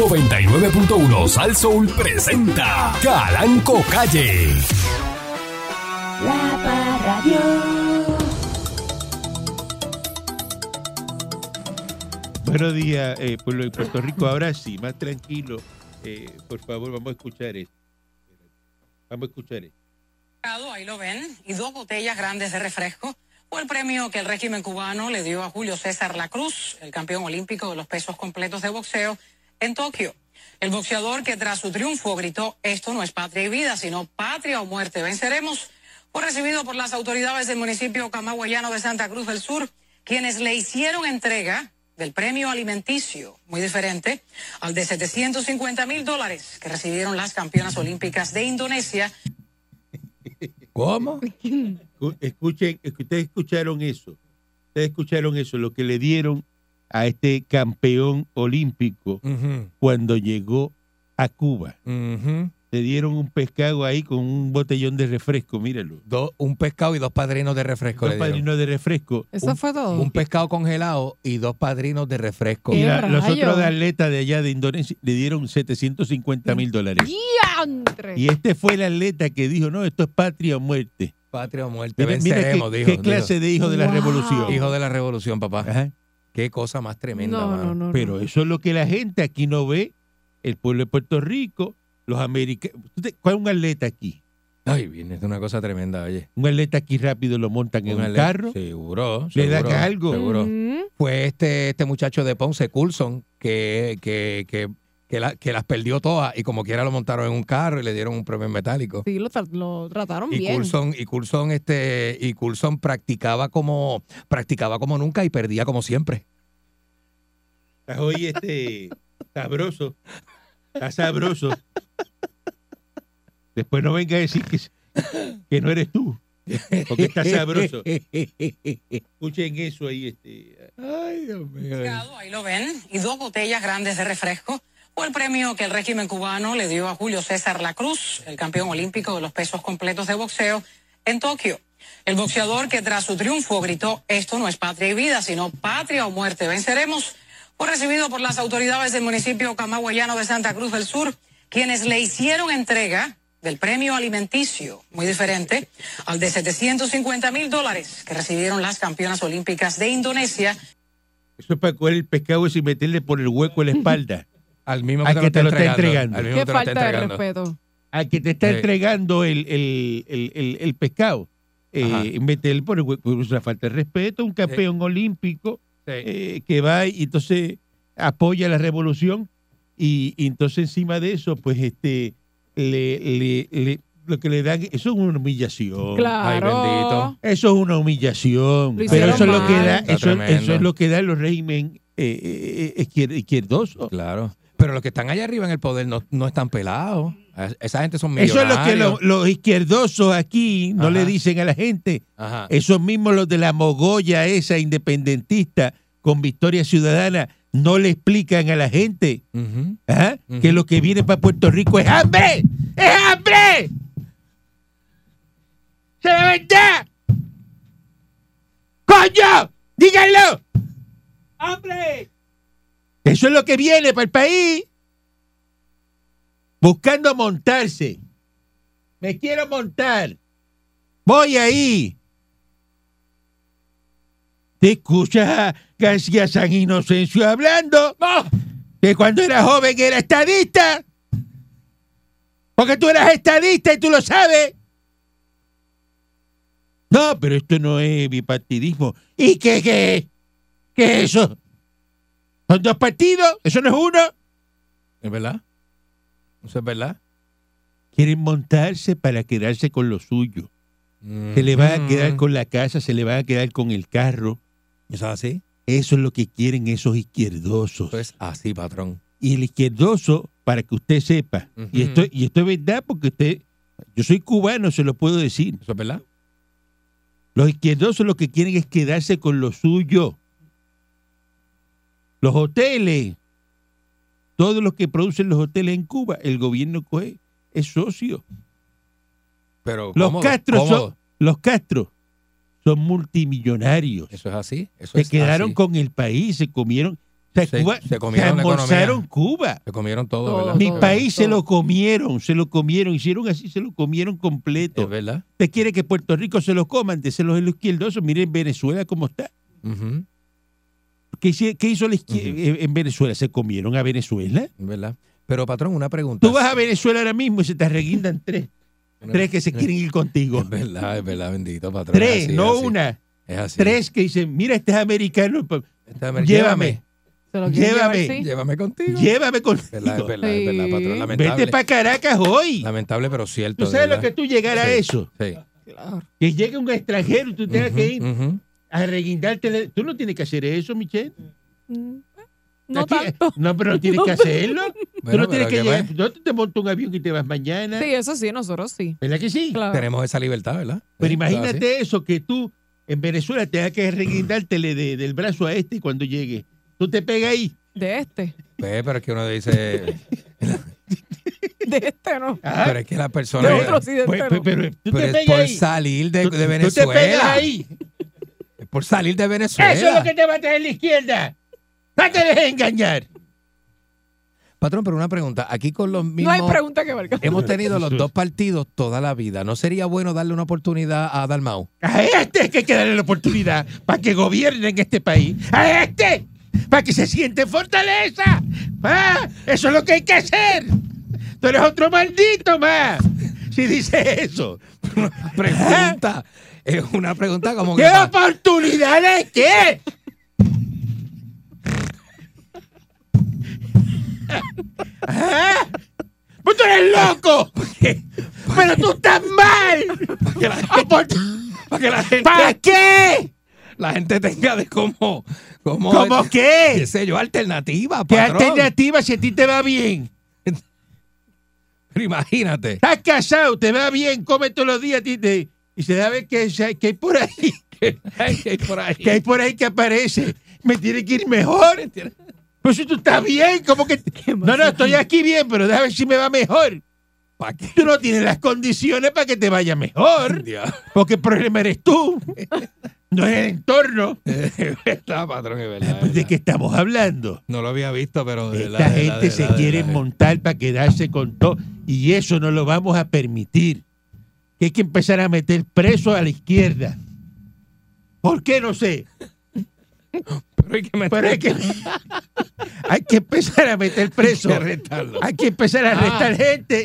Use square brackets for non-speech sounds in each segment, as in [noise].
99.1 Sal Soul presenta Calanco Calle. La Parradio. Buenos días, eh, pueblo de Puerto Rico. Ahora sí, más tranquilo. Eh, por favor, vamos a escuchar esto. Vamos a escuchar esto. Ahí lo ven, y dos botellas grandes de refresco. Fue el premio que el régimen cubano le dio a Julio César La Cruz, el campeón olímpico de los pesos completos de boxeo, en Tokio. El boxeador que tras su triunfo gritó, esto no es patria y vida, sino patria o muerte. Venceremos. Fue recibido por las autoridades del municipio camagüeyano de Santa Cruz del Sur, quienes le hicieron entrega del premio alimenticio, muy diferente, al de 750 mil dólares que recibieron las campeonas olímpicas de Indonesia ¿Cómo? Escu- Escuchen, ustedes escucharon eso. Ustedes escucharon eso, lo que le dieron a este campeón olímpico cuando llegó a Cuba. ujú. Le dieron un pescado ahí con un botellón de refresco, míralo. Do- un pescado y dos padrinos de refresco. Dos padrinos de refresco. Eso fue todo. Un pescado congelado y dos padrinos de refresco. Y ¿Qué la- los otros de atleta de allá de Indonesia le dieron 750 mil dólares. ¡Diantre! Y este fue el atleta que dijo, no, esto es patria o muerte. Patria o muerte. Mira, qué, dijo. qué dijo. clase de hijo de la Wow. revolución. Hijo de la revolución, papá. Ajá. Qué cosa más tremenda, no, mano. no, no, no. Pero eso es lo que la gente aquí no ve. El pueblo de Puerto Rico, los americanos. ¿Cuál es un atleta aquí? Ay, viene, es una cosa tremenda, oye. Un atleta aquí rápido lo montan en un, atleta- carro. Seguro, Le da algo. Seguro. Fue este, este muchacho de Ponce, Coulson, que, que, que, que, la- que las perdió todas y como quiera lo montaron en un carro y le dieron un premio en metálico. Sí, lo, tra- lo trataron Y bien. Coulson, y Coulson, este, y Coulson practicaba como, practicaba como nunca y perdía como siempre. Estás hoy este sabroso. Está sabroso. Después no venga a decir que, que no eres tú. Porque está sabroso. Escuchen eso ahí. Este, Ay, Dios mío. Ahí lo ven, y dos botellas grandes de refresco. Fue el premio que el régimen cubano le dio a Julio César La Cruz, el campeón olímpico de los pesos completos de boxeo, en Tokio. El boxeador que tras su triunfo gritó, esto no es patria y vida, sino patria o muerte. Venceremos. Fue recibido por las autoridades del municipio camagüeyano de Santa Cruz del Sur, quienes le hicieron entrega del premio alimenticio, muy diferente, al de 750 mil dólares que recibieron las campeonas olímpicas de Indonesia eso es para coger el pescado y meterle por el hueco en la espalda. Al mismo Al que, que te lo está entregando. entregando. Al mismo Qué que falta de respeto. Al que te está Sí. entregando el, el, el, el- el pescado. Eh, meterle por. Es una falta de respeto. Un campeón olímpico Sí. eh, que va y entonces apoya la revolución y, y entonces encima de eso pues este le, le- le- lo que le dan eso es una humillación Claro. bendito. eso es una humillación pero eso es lo que da eso, eso es lo que da los régimen eh, eh, eh, Claro. Pero los que están allá arriba en el poder no, no están pelados. Esa gente son eso es millonarios. lo que lo- los izquierdosos aquí no Ajá. le dicen a la gente Ajá. esos mismos los de la mogolla esa independentista con Victoria Ciudadana no le explican a la gente Ujú. que lo que viene para Puerto Rico es hambre, es hambre. ¡Se la verdad! ¡Coño! ¡Díganlo! ¡Hambre! Eso es lo que viene para el país. Buscando montarse. Me quiero montar. Voy ahí. ¿Te escuchas a García San Inocencio hablando? que cuando era joven era estadista. Porque tú eras estadista y tú lo sabes. No, pero esto no es bipartidismo. ¿Y qué, qué? ¿Qué es eso? ¿Son dos partidos? ¿Eso no es uno? ¿Es verdad? ¿Eso es verdad? Quieren montarse para quedarse con lo suyo. Se le van a quedar Mm. con la casa, se le van a quedar con el carro. ¿Eso es así? Eso es lo que quieren esos izquierdosos. Eso es así, patrón. Y el izquierdoso, para que usted sepa, y, esto, y esto es verdad porque usted, yo soy cubano, se lo puedo decir. ¿Eso es verdad? Los izquierdosos lo que quieren es quedarse con lo suyo. Los hoteles, todo lo que producen los hoteles en Cuba, el gobierno coge, es socio. Pero Los cómodo, Castro cómodo. son, los Castro son multimillonarios. Eso es así. Eso se es quedaron así. con el país, se comieron. sea, Se- Cuba- se comieron la almorzaron Cuba. Se comieron todo, Todo. ¿verdad? Mi todo, país se lo comieron, se lo comieron, hicieron así, se lo comieron Es completo. verdad. Usted quiere que Puerto Rico se lo coman, déselos en los izquierdosos. Miren Venezuela cómo está. Ujú, ¿Qué, hizo la izquier- Ujú. eh, en Venezuela? ¿Se comieron a Venezuela? es verdad. Pero, patrón, una pregunta. Tú vas a Venezuela ahora mismo y se te arreguindan tres. Tres que se quieren ir contigo. Es verdad, es verdad, bendito, patrón. Es Tres, así, no es así. una. Es así. Tres que dicen, mira, este es americano. Este, a ver, Llévame. Llévame. llevar, sí. Llévame contigo. Llévame Es verdad, es contigo. verdad, es verdad, patrón. Lamentable. Vete para Caracas hoy. Lamentable, pero cierto. ¿Tú sabes lo que tú llegar a Sí. eso? Sí. Claro. Que llegue un extranjero y tú tengas que ir ujú. A reguindarte. Tú no tienes que hacer eso, Michelle. Mm, No Aquí- tanto. No, pero no tienes que hacerlo. [laughs] tú no tienes pero que ¿qué llegar. No te montas un avión y te vas mañana. Sí, eso sí, nosotros sí. ¿Verdad que sí? Claro. Tenemos esa libertad, ¿verdad? Pero Sí, imagínate claro, eso, que tú en Venezuela tengas que reguindártele de- del brazo a este cuando llegue. Tú te pegas ahí. De este. Ve, pero es que uno dice. [laughs] De este no. Ajá. pero es que la persona. De otro sí, de Pues- este pues- no. pero tú pero te es pegas por ahí. salir de, Tú- de Tú te Venezuela. pegas ahí. Por salir de Venezuela. Eso es lo que te va a traer la izquierda. No te dejes engañar. Patrón, pero una pregunta. Aquí con los No mismos. hay pregunta que valga. Hemos tenido los dos [laughs] partidos toda la vida. ¿No sería bueno darle una oportunidad a Dalmau? A este es que hay que darle la oportunidad para que gobierne en este país. A este, para que se siente en fortaleza. Ah, Eso es lo que hay que hacer. Tú eres otro maldito más. Si dice eso. [laughs] Pregunta. Es una pregunta como que. ¿Qué pa- oportunidad de qué? ¿Ah? Pues tú eres loco. Pero tú estás mal. Para que la gente, ¿Para qué? la gente tenga de cómo. cómo ¿Cómo qué qué? sé yo, alternativa, ¿Qué patrón. alternativa si a ti te va bien? Pero imagínate. Estás casado, te va bien, come todos los días a ti te- y se ver que, que hay por ahí, [laughs] ¿Qué hay por ahí? que hay por ahí que aparece. Me tiene que ir mejor. Pues si tú estás bien, como que... [laughs] No, no, estoy aquí bien, pero déjame ver si me va mejor. ¿Para qué? Tú no tienes las condiciones para que te vaya mejor, [laughs] Dios. porque el problema eres tú, no es el entorno. Patrón, es verdad. ¿De verdad. qué estamos hablando? No lo había visto, pero. de Esta de verdad, gente de se quiere montar para quedarse con todo y eso no lo vamos a permitir. Que hay que empezar a meter preso a la izquierda. ¿Por qué? No sé. Pero hay que meter- Pero hay que, [laughs] hay que empezar a meter preso. que. Hay que empezar a arrestar gente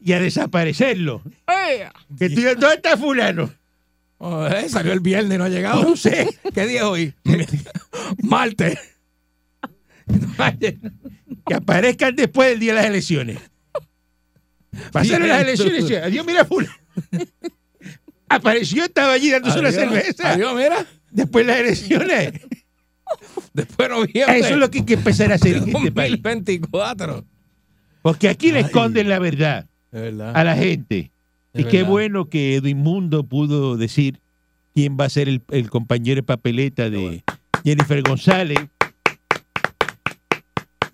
y a desaparecerlo. ¡Ey! Que ¿Dónde está fulano? Oh, eh, salió el viernes y no ha llegado. No sé. ¿Qué día es hoy? [laughs] Martes. Que aparezcan después del día de las elecciones. Pasaron las elecciones adiós, mira fulano. [laughs] Apareció, estaba allí dándose una Adiós, cerveza. Adiós, mira. Después de las elecciones. [laughs] Después de noviembre. Eso es lo que hay que empezar a hacer en este país. 2024. Porque aquí le esconden la verdad a la gente. Y qué bueno que Edwin Mundo pudo decir quién va a ser el, el compañero de papeleta de Jennifer González.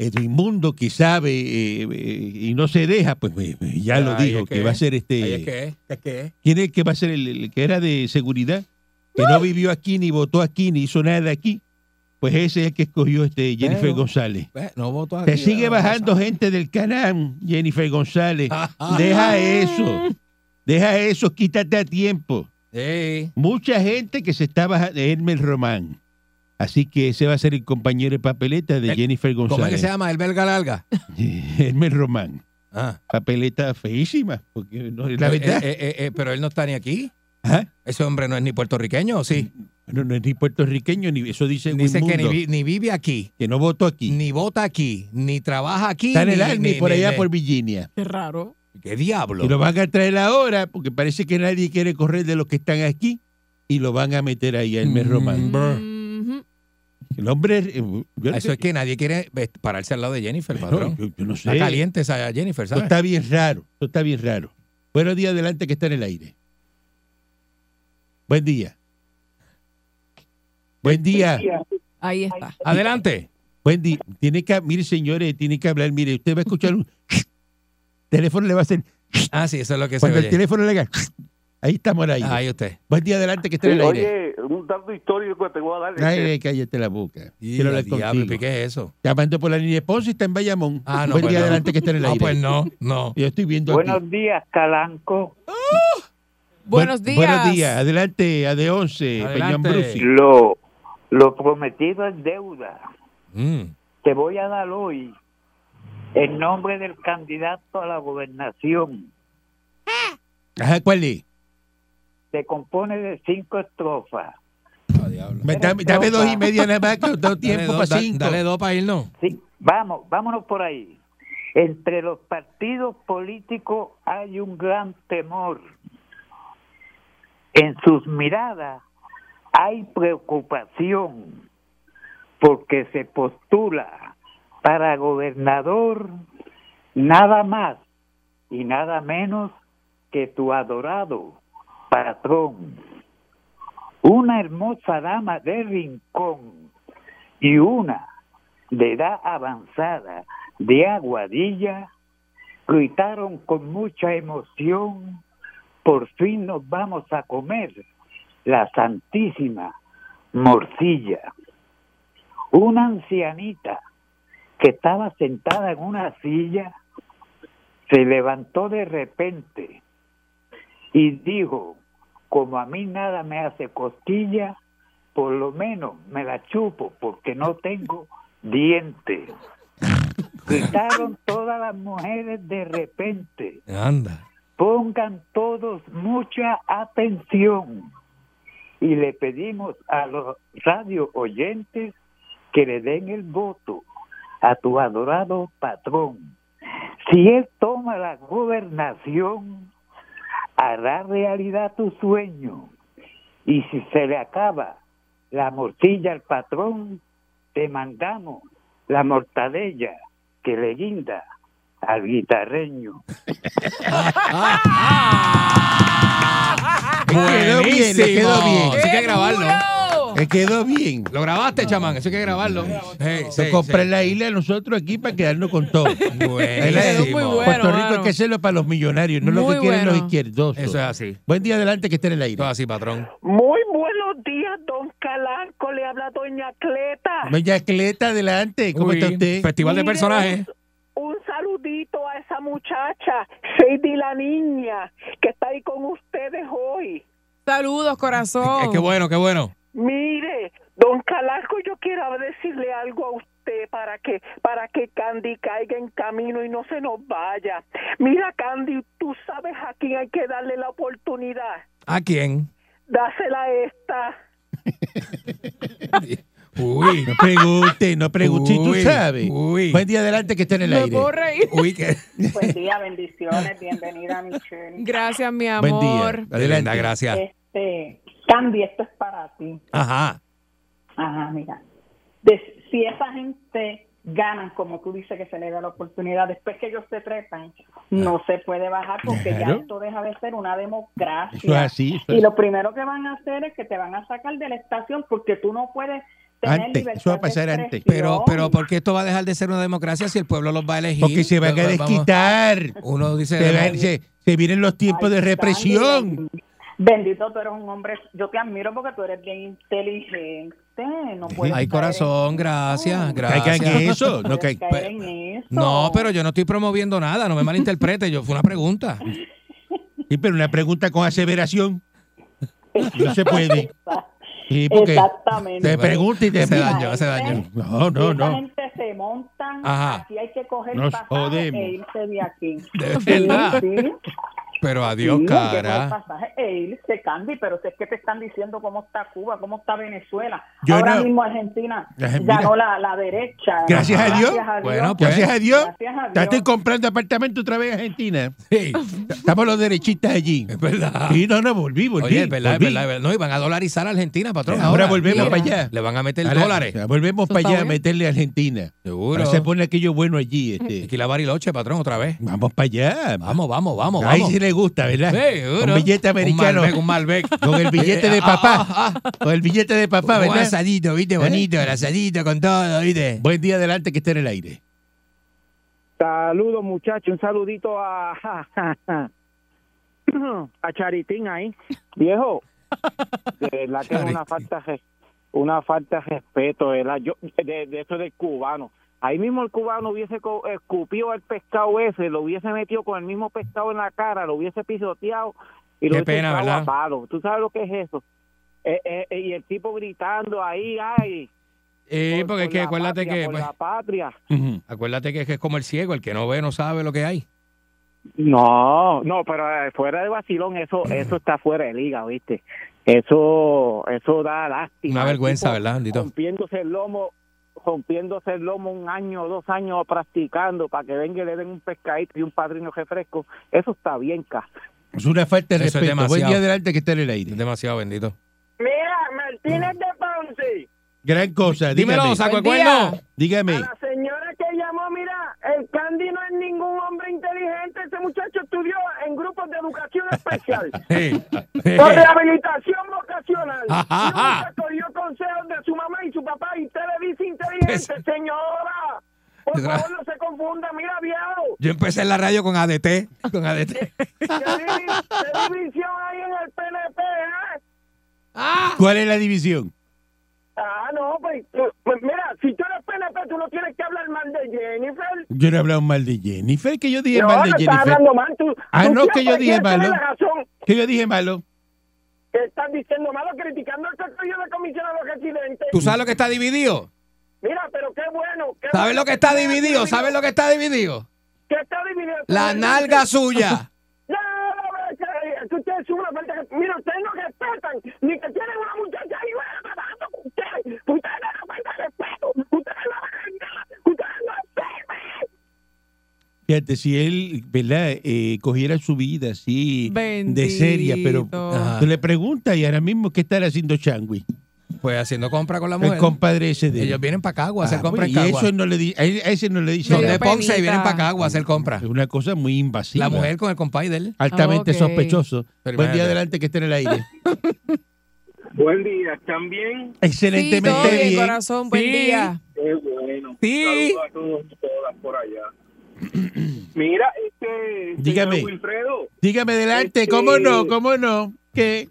Edwin Mundo, que sabe eh, eh, y no se deja, pues eh, ya lo dijo, es que, que va a ser este... Es que es, que. ¿Quién es el que va a ser el, el que era de seguridad? Que no vivió aquí, ni votó aquí, ni hizo nada aquí. Pues ese es el que escogió este Jennifer Pero- González. No voto aquí. Te sigue bajando gente del canal, Jennifer González. sabe. Deja eso. Deja eso, quítate a tiempo. Sí. Mucha gente que se está bajando. Hermel Román. Así que ese va a ser el compañero de papeleta de Jennifer ¿Cómo es que González. se llama? El belga larga. [laughs] Hermel Román. Ah. Papeleta feísima. Porque no es la verdad. eh, eh, eh, pero él no está ni aquí. Ajá. Ese hombre no es ni puertorriqueño, ¿o sí? Bueno, no es ni puertorriqueño, ni eso dice, Dice que ni, ni vive aquí, que no votó aquí. ni vota aquí, ni trabaja aquí. Está en el ni- Army ni- por ni- allá ni- por Virginia. Qué raro. ¿Qué diablo? Y lo van a traer ahora porque parece que nadie quiere correr de los que están aquí y lo van a meter ahí a Hermes Mm. Román. Brr. El hombre. eh, Eso es que nadie quiere pararse al lado de Jennifer, no, patrón. yo, yo no sé. Está caliente esa Jennifer, Esto ¿sabes? está bien raro. Esto está bien raro. Buenos días adelante que está en el aire. Buen día. Buen día. Ahí está. Adelante. Buen día. Tiene que, mire, señores, tiene que hablar. Mire, usted va a escuchar un [laughs] teléfono le va a hacer. Ah, sí, eso es lo que se Cuando el oye. teléfono le haga. Ahí estamos aire. Ahí usted. Buen día adelante que esté en el aire. Oye, un dato histórico que te voy a dar. Ay, cállate la boca. Y Quiero la hablar diablo, contigo. ¿y ¿qué es eso? Llamando por la línea de Ponce y está en Bayamón. Ah, no. Buen pues día no. adelante que esté en el aire. Ah, pues no, no. [laughs] Yo estoy viendo aquí. Buenos días, Calanco. Buenos Buen- días. Buenos días. Adelante, a de 11, Peñón. Brusi. Lo, lo prometido es deuda. Mm. Te voy a dar hoy el nombre del candidato a la gobernación. ¿cuál es? Se compone de cinco estrofas. Diablo. Me- Dame, dame dos y media nada más, que no tengo [laughs] Dale tiempo dos, para da- cinco. Dale dos para irnos. Sí, vamos, vámonos por ahí. Entre los partidos políticos hay un gran temor. En sus miradas hay preocupación porque se postula para gobernador nada más y nada menos que tu adorado patrón. Una hermosa dama de rincón y una de edad avanzada de Aguadilla gritaron con mucha emoción, por fin nos vamos a comer la santísima morcilla. Una ancianita que estaba sentada en una silla se levantó de repente y dijo, como a mí nada me hace cosquilla, por lo menos me la chupo porque no tengo dientes. Gritaron todas las mujeres de repente. Anda. Pongan todos mucha atención. Y le pedimos a los radio oyentes que le den el voto a tu adorado patrón. Si él toma la gobernación, hará realidad tu sueño. Y si se le acaba la morcilla al patrón, te mandamos la mortadella que le guinda al guitarreño. [laughs] quedó bien, le quedó bien. Eso hay que grabarlo. Me quedó bien. Lo grabaste, chamán. Eso hay que grabarlo. Sí, Lo compré en sí. la isla nosotros aquí para quedarnos con todo. Buenísimo. Quedó muy bueno. Puerto Rico hay que hacerlo para los millonarios, no lo que quieren los bueno. izquierdosos. Eso es así. Buen día adelante que esté en el aire. Todo así, patrón. Muy buenos días, don Calanco. Le habla doña Cleta. Doña Cleta, adelante. ¿Cómo Uy, está usted? Festival de personajes. Un saludito a esa muchacha, Shady la niña, que está ahí con ustedes hoy. Saludos, corazón. Qué bueno, qué bueno. Quiero decirle algo a usted para que para que Candy caiga en camino y no se nos vaya. Mira, Candy, tú sabes a quién hay que darle la oportunidad. ¿A quién? Dásela a esta. [laughs] Uy. No pregunte, no pregunte. Si tú Uy, sabes. uy. Buen día adelante que esté en el Me aire. puedo reír. Uy, qué. Buen día, bendiciones, bienvenida Michelle. Gracias, mi Buen día. amor. Adelante. gracias. Este, Candy, esto es para ti. Ajá. Ajá, mira. De- si esa gente ganan, como tú dices que se le da la oportunidad, después que ellos se trepan, no se puede bajar porque ya esto deja de ser una democracia. Eso es así. eso es Y lo primero que van a hacer es que te van a sacar de la estación porque tú no puedes tener Antes, libertad eso va a pasar antes. Pero, pero, ¿por qué esto va a dejar de ser una democracia si el pueblo los va a elegir? Porque se van a desquitar. Uno dice. Se, van- se- se vienen los tiempos de represión. Bendito, tú eres un hombre, yo te admiro porque tú eres bien inteligente. No puedes Ay, corazón, en- gracias, Caigan gracias. en eso. No ca- caer en eso. No, pero yo no estoy promoviendo nada, no me malinterprete, yo fue una pregunta. [laughs] Sí, pero una pregunta con aseveración. No se puede. Sí, porque Exactamente. te pregunta y te Se dañó, se dañó. No, no, no. gente se montan, Ajá. aquí hay que coger Nos pasaje jodemos. e irse de aquí. De Sí, verdad. sí, Pero adiós, sí, cara. pasaje e irse, Candy, pero si es que te están diciendo cómo está Cuba, cómo está Venezuela. Yo Ahora no- mismo Argentina Argentina. ganó la, la derecha. Gracias a Dios. Bueno, pues. Gracias a Dios. Gracias a Ya Dios. estoy comprando apartamento otra vez en Argentina. Sí, [laughs] Estamos los derechistas allí. es verdad. Sí, no, no, volví, volví. Oye, es verdad, es volví. verdad, es verdad. No, y van a dolarizar a Argentina, patrón. Ahora volvemos Mira. para allá. Le van a meter Ahora, dólares. Volvemos para allá a meterle a Argentina. Seguro. Ahora se pone aquello bueno allí. Este. Aquí la Bariloche, patrón, otra vez. Vamos para allá. Vamos, vamos, vamos, Ahí vamos. sí le gusta, ¿verdad? Sí, seguro. Con billete americano. Un Malbec, un Malbec. [laughs] Con el billete de Ah, papá. ah, ah. Con el billete de papá, Un ¿verdad? asadito, viste, bonito, el asadito con todo, viste. Buen día adelante que esté en el aire. Saludos, muchachos. Un saludito a a Charitín ahí. Viejo, de verdad que es una falta de, una falta de respeto, ¿verdad? Yo, de, de eso del cubano. Ahí mismo el cubano hubiese escupido al pescado ese, lo hubiese metido con el mismo pescado en la cara, lo hubiese pisoteado y lo Qué hubiese pena, a palo. ¿Tú sabes lo que es eso? Eh, eh, eh, y el tipo gritando ahí, ay. Por- porque es que la acuérdate patria, que por pues, la patria. acuérdate que, es como el ciego, el que no ve no sabe lo que hay. No, no, pero fuera de vacilón, eso eso está fuera de liga, ¿viste? Eso eso da lástima. Una El vergüenza, tipo ¿verdad, Andito? Rompiéndose el lomo, rompiéndose el lomo un año o dos años practicando para que venga y le den un pescadito y un padrino refresco. Eso está bien, ca. Es una falta de Eso es respeto. Buen demasiado. día adelante que está en el aire. Es demasiado bendito. Mira, Martínez de Ponce. Gran cosa. Dímelo, saco cuerno. Dígame. A la señora que llamó, mira, el Candy no es ningún hombre inteligente. Ese muchacho estudió en grupos de educación especial. [laughs] Sí. Por rehabilitación vocacional. [laughs] Ajá, ajá. Consejos de su mamá y su papá y usted le dice inteligente, señora. Por favor, no se confunda. Mira, viejo. Yo empecé en la radio con ADT. Con ADT. ¿Qué, divi- qué división hay en el PNP, eh? ¿Cuál es la división? Ah, no, pues, tú- pues mira, si tú eres PNP, tú no tienes que hablar mal de Jennifer. Yo no he hablado mal de Jennifer, que yo dije no, mal no de estás Jennifer. hablando mal. Tú, Ah, tú no, que yo dije malo. Que yo dije malo. Que estás diciendo malo, criticando el colegio de comisionados residentes. ¿Tú sabes lo que está dividido? Mira, pero qué bueno. Qué ¿Sabes bueno lo que está tú dividido? ¿Sabes lo que está dividido? ¿Qué está dividido? La nalga suya. [laughs] No, no, es que- que ustedes son una falta Mira, ustedes no respetan, ni que tienen una muchacha ahí bueno, trabajando con ustedes. Ustedes no nos falta de respeto. Ustedes no hacen nada. Ustedes no sirven. Fíjate, si él, ¿verdad? Eh, cogiera su vida así de seria, pero Bendito. Ajá. tú le preguntas y ahora mismo qué estará haciendo Changui, Pues haciendo compra con la mujer. el compadre ese de él. Ellos vienen para Cagua a hacer Ah, compra pues, en y eso no le di- a ese no le dice Son de Ponce y vienen para Cagua a hacer compra. Es una cosa muy invasiva. La mujer con el compay de él. altamente Ok. sospechoso. Pero Buen día adelante que esté en el aire. [laughs] Buen día, ¿están bien? Sí, Excelentemente todo bien, bien. corazón. Buen Sí. día. Qué bueno. Sí. Saludos a todos y todas por allá. Mira, este. Dígame. Wilfredo, Dígame adelante, Este- ¿cómo no? ¿Cómo no? ¿Qué?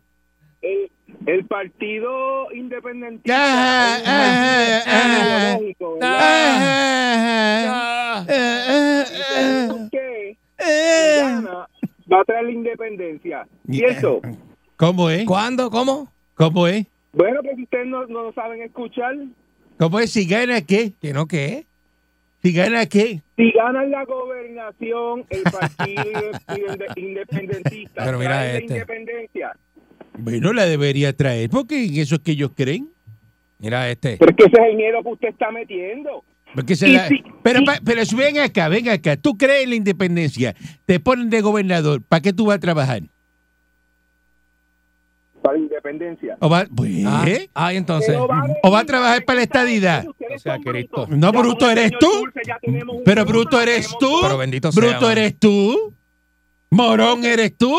el, el partido independentista. Ajá, ajá, ajá. Ajá, ajá. Eh, eh, eh, ¿Por qué eh. gana va a traer la independencia? ¿Cierto? ¿Cómo es? ¿Cuándo? ¿Cómo? ¿Cómo es? Bueno, pues ustedes no, no lo saben escuchar. ¿Cómo es? Si gana qué? ¿Que no qué? Si gana qué? Si ganan la gobernación, el partido [laughs] inde- independentista Pero mira trae la este. independencia. Bueno, la debería traer, porque en eso es que ellos creen. Mira este. Pero es que ese es el miedo que usted está metiendo. Porque se la- si- pero, y- pa- pero si ven acá, ven acá. Tú crees en la independencia, te ponen de gobernador, ¿para qué tú vas a trabajar? Para la independencia. ¿O va, pues, Ah, ah, entonces. Va ¿O va a trabajar para la estadidad? O sea. No, Ya bruto eres tú. Pero bruto, eres tú. Pero bendito sea, Bruto eres tú. Morón eres tú.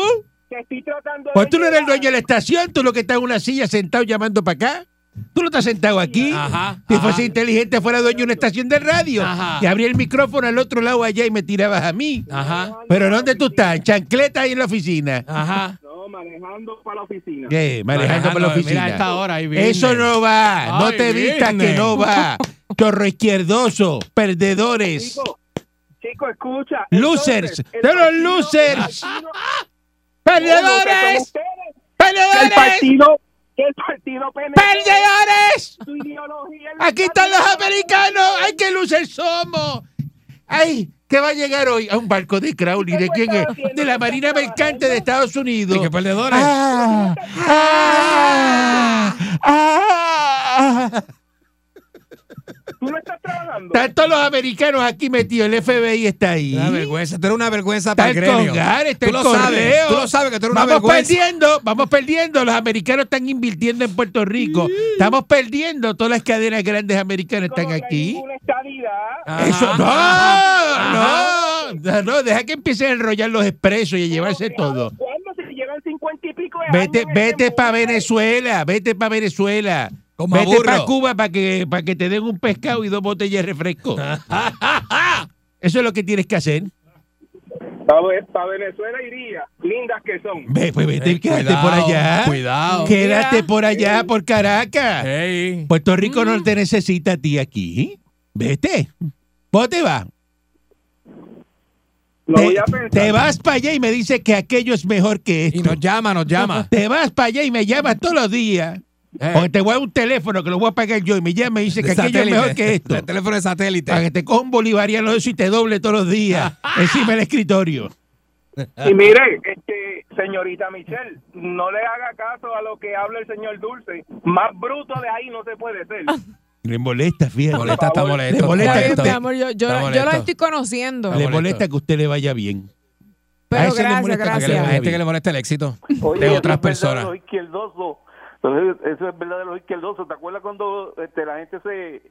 Te estoy tratando de Pues tú no eres el dueño de la estación, tú lo que estás en una silla sentado llamando para acá. Tú no estás sentado aquí. Ajá, Si ajá. fuese inteligente, fuera dueño de una estación de radio. Ajá. Y abría el micrófono al otro lado allá y me tirabas a mí. Ajá. Pero ¿dónde tú estás? Chancleta ahí en la oficina. Ajá. No, manejando para la oficina. ¿Qué? Manejando por la Mira, oficina. a esta hora ahí viene. Eso no va. no Ay, te vistas viene. que no va. [laughs] Chorro izquierdoso. Perdedores. Chico, chico, escucha. Losers. Partido- losers. ¡Perdedores! Que el ¡Perdedores! partido, que el partido PNP, ¡Perdedores! su ideología Aquí están los americanos. ¡Ay, qué luces somos! ¡Ay! ¿Qué va a llegar hoy? A un barco de Crowley. ¿De quién es? De la Marina Mercante de Estados Unidos. ¿Y qué perdedores? Ah, ah, ah. Tú no estás trabajando. Están todos los americanos aquí metidos. El FBI está ahí. Una vergüenza. Tú eres una vergüenza Está para el gremio. Congar, está tú el lo sabes. Tú lo sabes que tú eres una Vamos vergüenza. perdiendo, vamos perdiendo. Los americanos están invirtiendo en Puerto Rico. Estamos perdiendo. Todas las cadenas grandes americanas están Como aquí. Ajá, Eso no, ajá. no, no, no, deja que empiecen a enrollar los expresos y a llevarse todo. ¿Cuándo se llevan cincuenta y pico de Vete, en vete este para? Venezuela, vete para Venezuela. Como vete para Cuba para que, para que te den un pescado y dos botellas de refresco. [laughs] Eso es lo que tienes que hacer. Para Venezuela iría, lindas que son. Ve, pues vete, Eh, quédate cuidado, por allá. cuidado. Quédate Mira. por allá, por Caracas. Puerto Rico no te necesita a ti aquí. Vete. ¿Vos te vas? Lo Te, voy a pensar. te vas para allá y me dices que aquello es mejor que Y esto. nos llama, nos llama. Te vas para allá y me llamas todos los días. Eh. O te voy a dar un teléfono que lo voy a pagar yo y me llama y dice que aquello es mejor que esto. De teléfono de satélite. Para que te coja un bolivariano de eso y te doble todos los días [laughs] encima del escritorio. Y mire, este, señorita Michelle, no le haga caso a lo que habla el señor Dulce. Más bruto de ahí no se puede ser. [laughs] Le molesta, fíjate. Molesta, está molesto. Le molesta Está usted- mi amor, yo, yo, molesto. la estoy conociendo. Le molesto. molesta que usted le vaya bien. A Pero gracias, gracias. gente bien. que le molesta el éxito Oye, de otras personas. los izquierdosos. Entonces, eso es verdad de los izquierdosos. ¿Te acuerdas cuando este, la gente se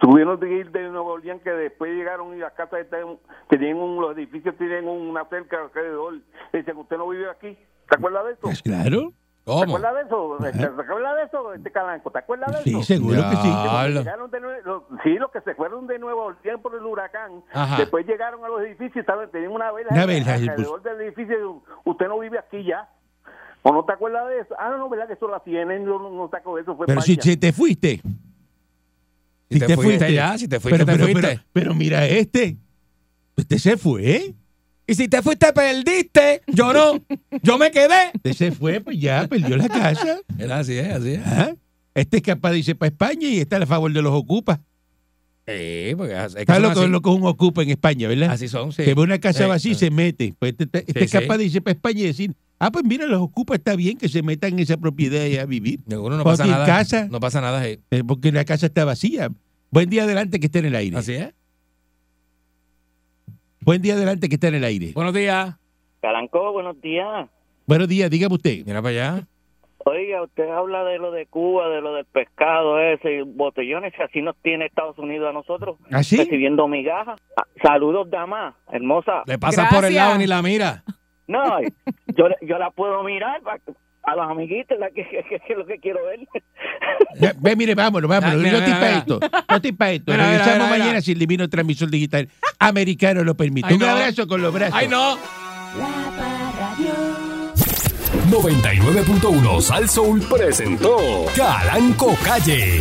tuvieron de ir de Nueva Orleans que después llegaron y las casas están- tenían un, los edificios tienen una cerca alrededor? Y Dicen, usted no vive aquí. ¿Te acuerdas de eso? Pues claro. ¿Te ¿Cómo? acuerdas de eso? ¿Te acuerdas de eso, este Calanco? ¿Te acuerdas de Sí, eso? seguro que sí. Diablo. Llegaron de los- sí, los que se fueron de Nueva Orleans por el huracán, Ajá. después llegaron a los edificios y estaban, tenían una vela Una vela, alrededor del edificio. Usted no vive aquí ya. ¿O no te acuerdas de eso? Ah, no, no, ¿verdad que eso lo tienen? No, no, no te acuerdas de eso. Fue Pero si, si te fuiste. Si te fuiste ya, si te fuiste, pero, te pero, fuiste. Pero, pero mira este. Este se fue. Y si te fuiste, perdiste. Yo no. Yo me quedé. Este se fue, pues ya perdió la casa. Era así, es, así. es. Ajá. Este es capaz de irse para España y está a favor de los ocupas. Sí, porque es que ¿Sabes lo lo que es un ocupa en España, verdad? Así son, sí. Que ve una casa Sí, vacía y sí. se mete. Pues este, este Sí, es capaz sí. de irse para España y decir, ah, pues mira, los ocupas está bien que se metan en esa propiedad y a vivir. No Cuando pasa nada. casa. No pasa nada. sí. Eh, porque la casa está vacía. Buen día adelante que esté en el aire. Así es. Buen día adelante que esté en el aire. Buenos días. Calanco, buenos días. Buenos días, dígame usted. Mira para allá. Oiga, usted habla de lo de Cuba, de lo del pescado ese, botellones, que así nos tiene Estados Unidos a nosotros, ¿Ah, sí? recibiendo migajas. Ah, Saludos, dama, hermosa. Le pasas por el lado ni la mira. No, yo, yo la puedo mirar a los amiguitos, la que, que- que- que es lo que quiero ver. Ya, Ve, mire, vámonos, vámonos. Ah, mira, no estoy mira, para mira. esto. No estoy para esto. Mira, Regresamos mira, mira. mañana si el divino transmisor digital americano lo permite. Ay, Un no. abrazo con los brazos. ¡Ay, no! La Parradio. 99.1 Sal Soul presentó Calanco Calle.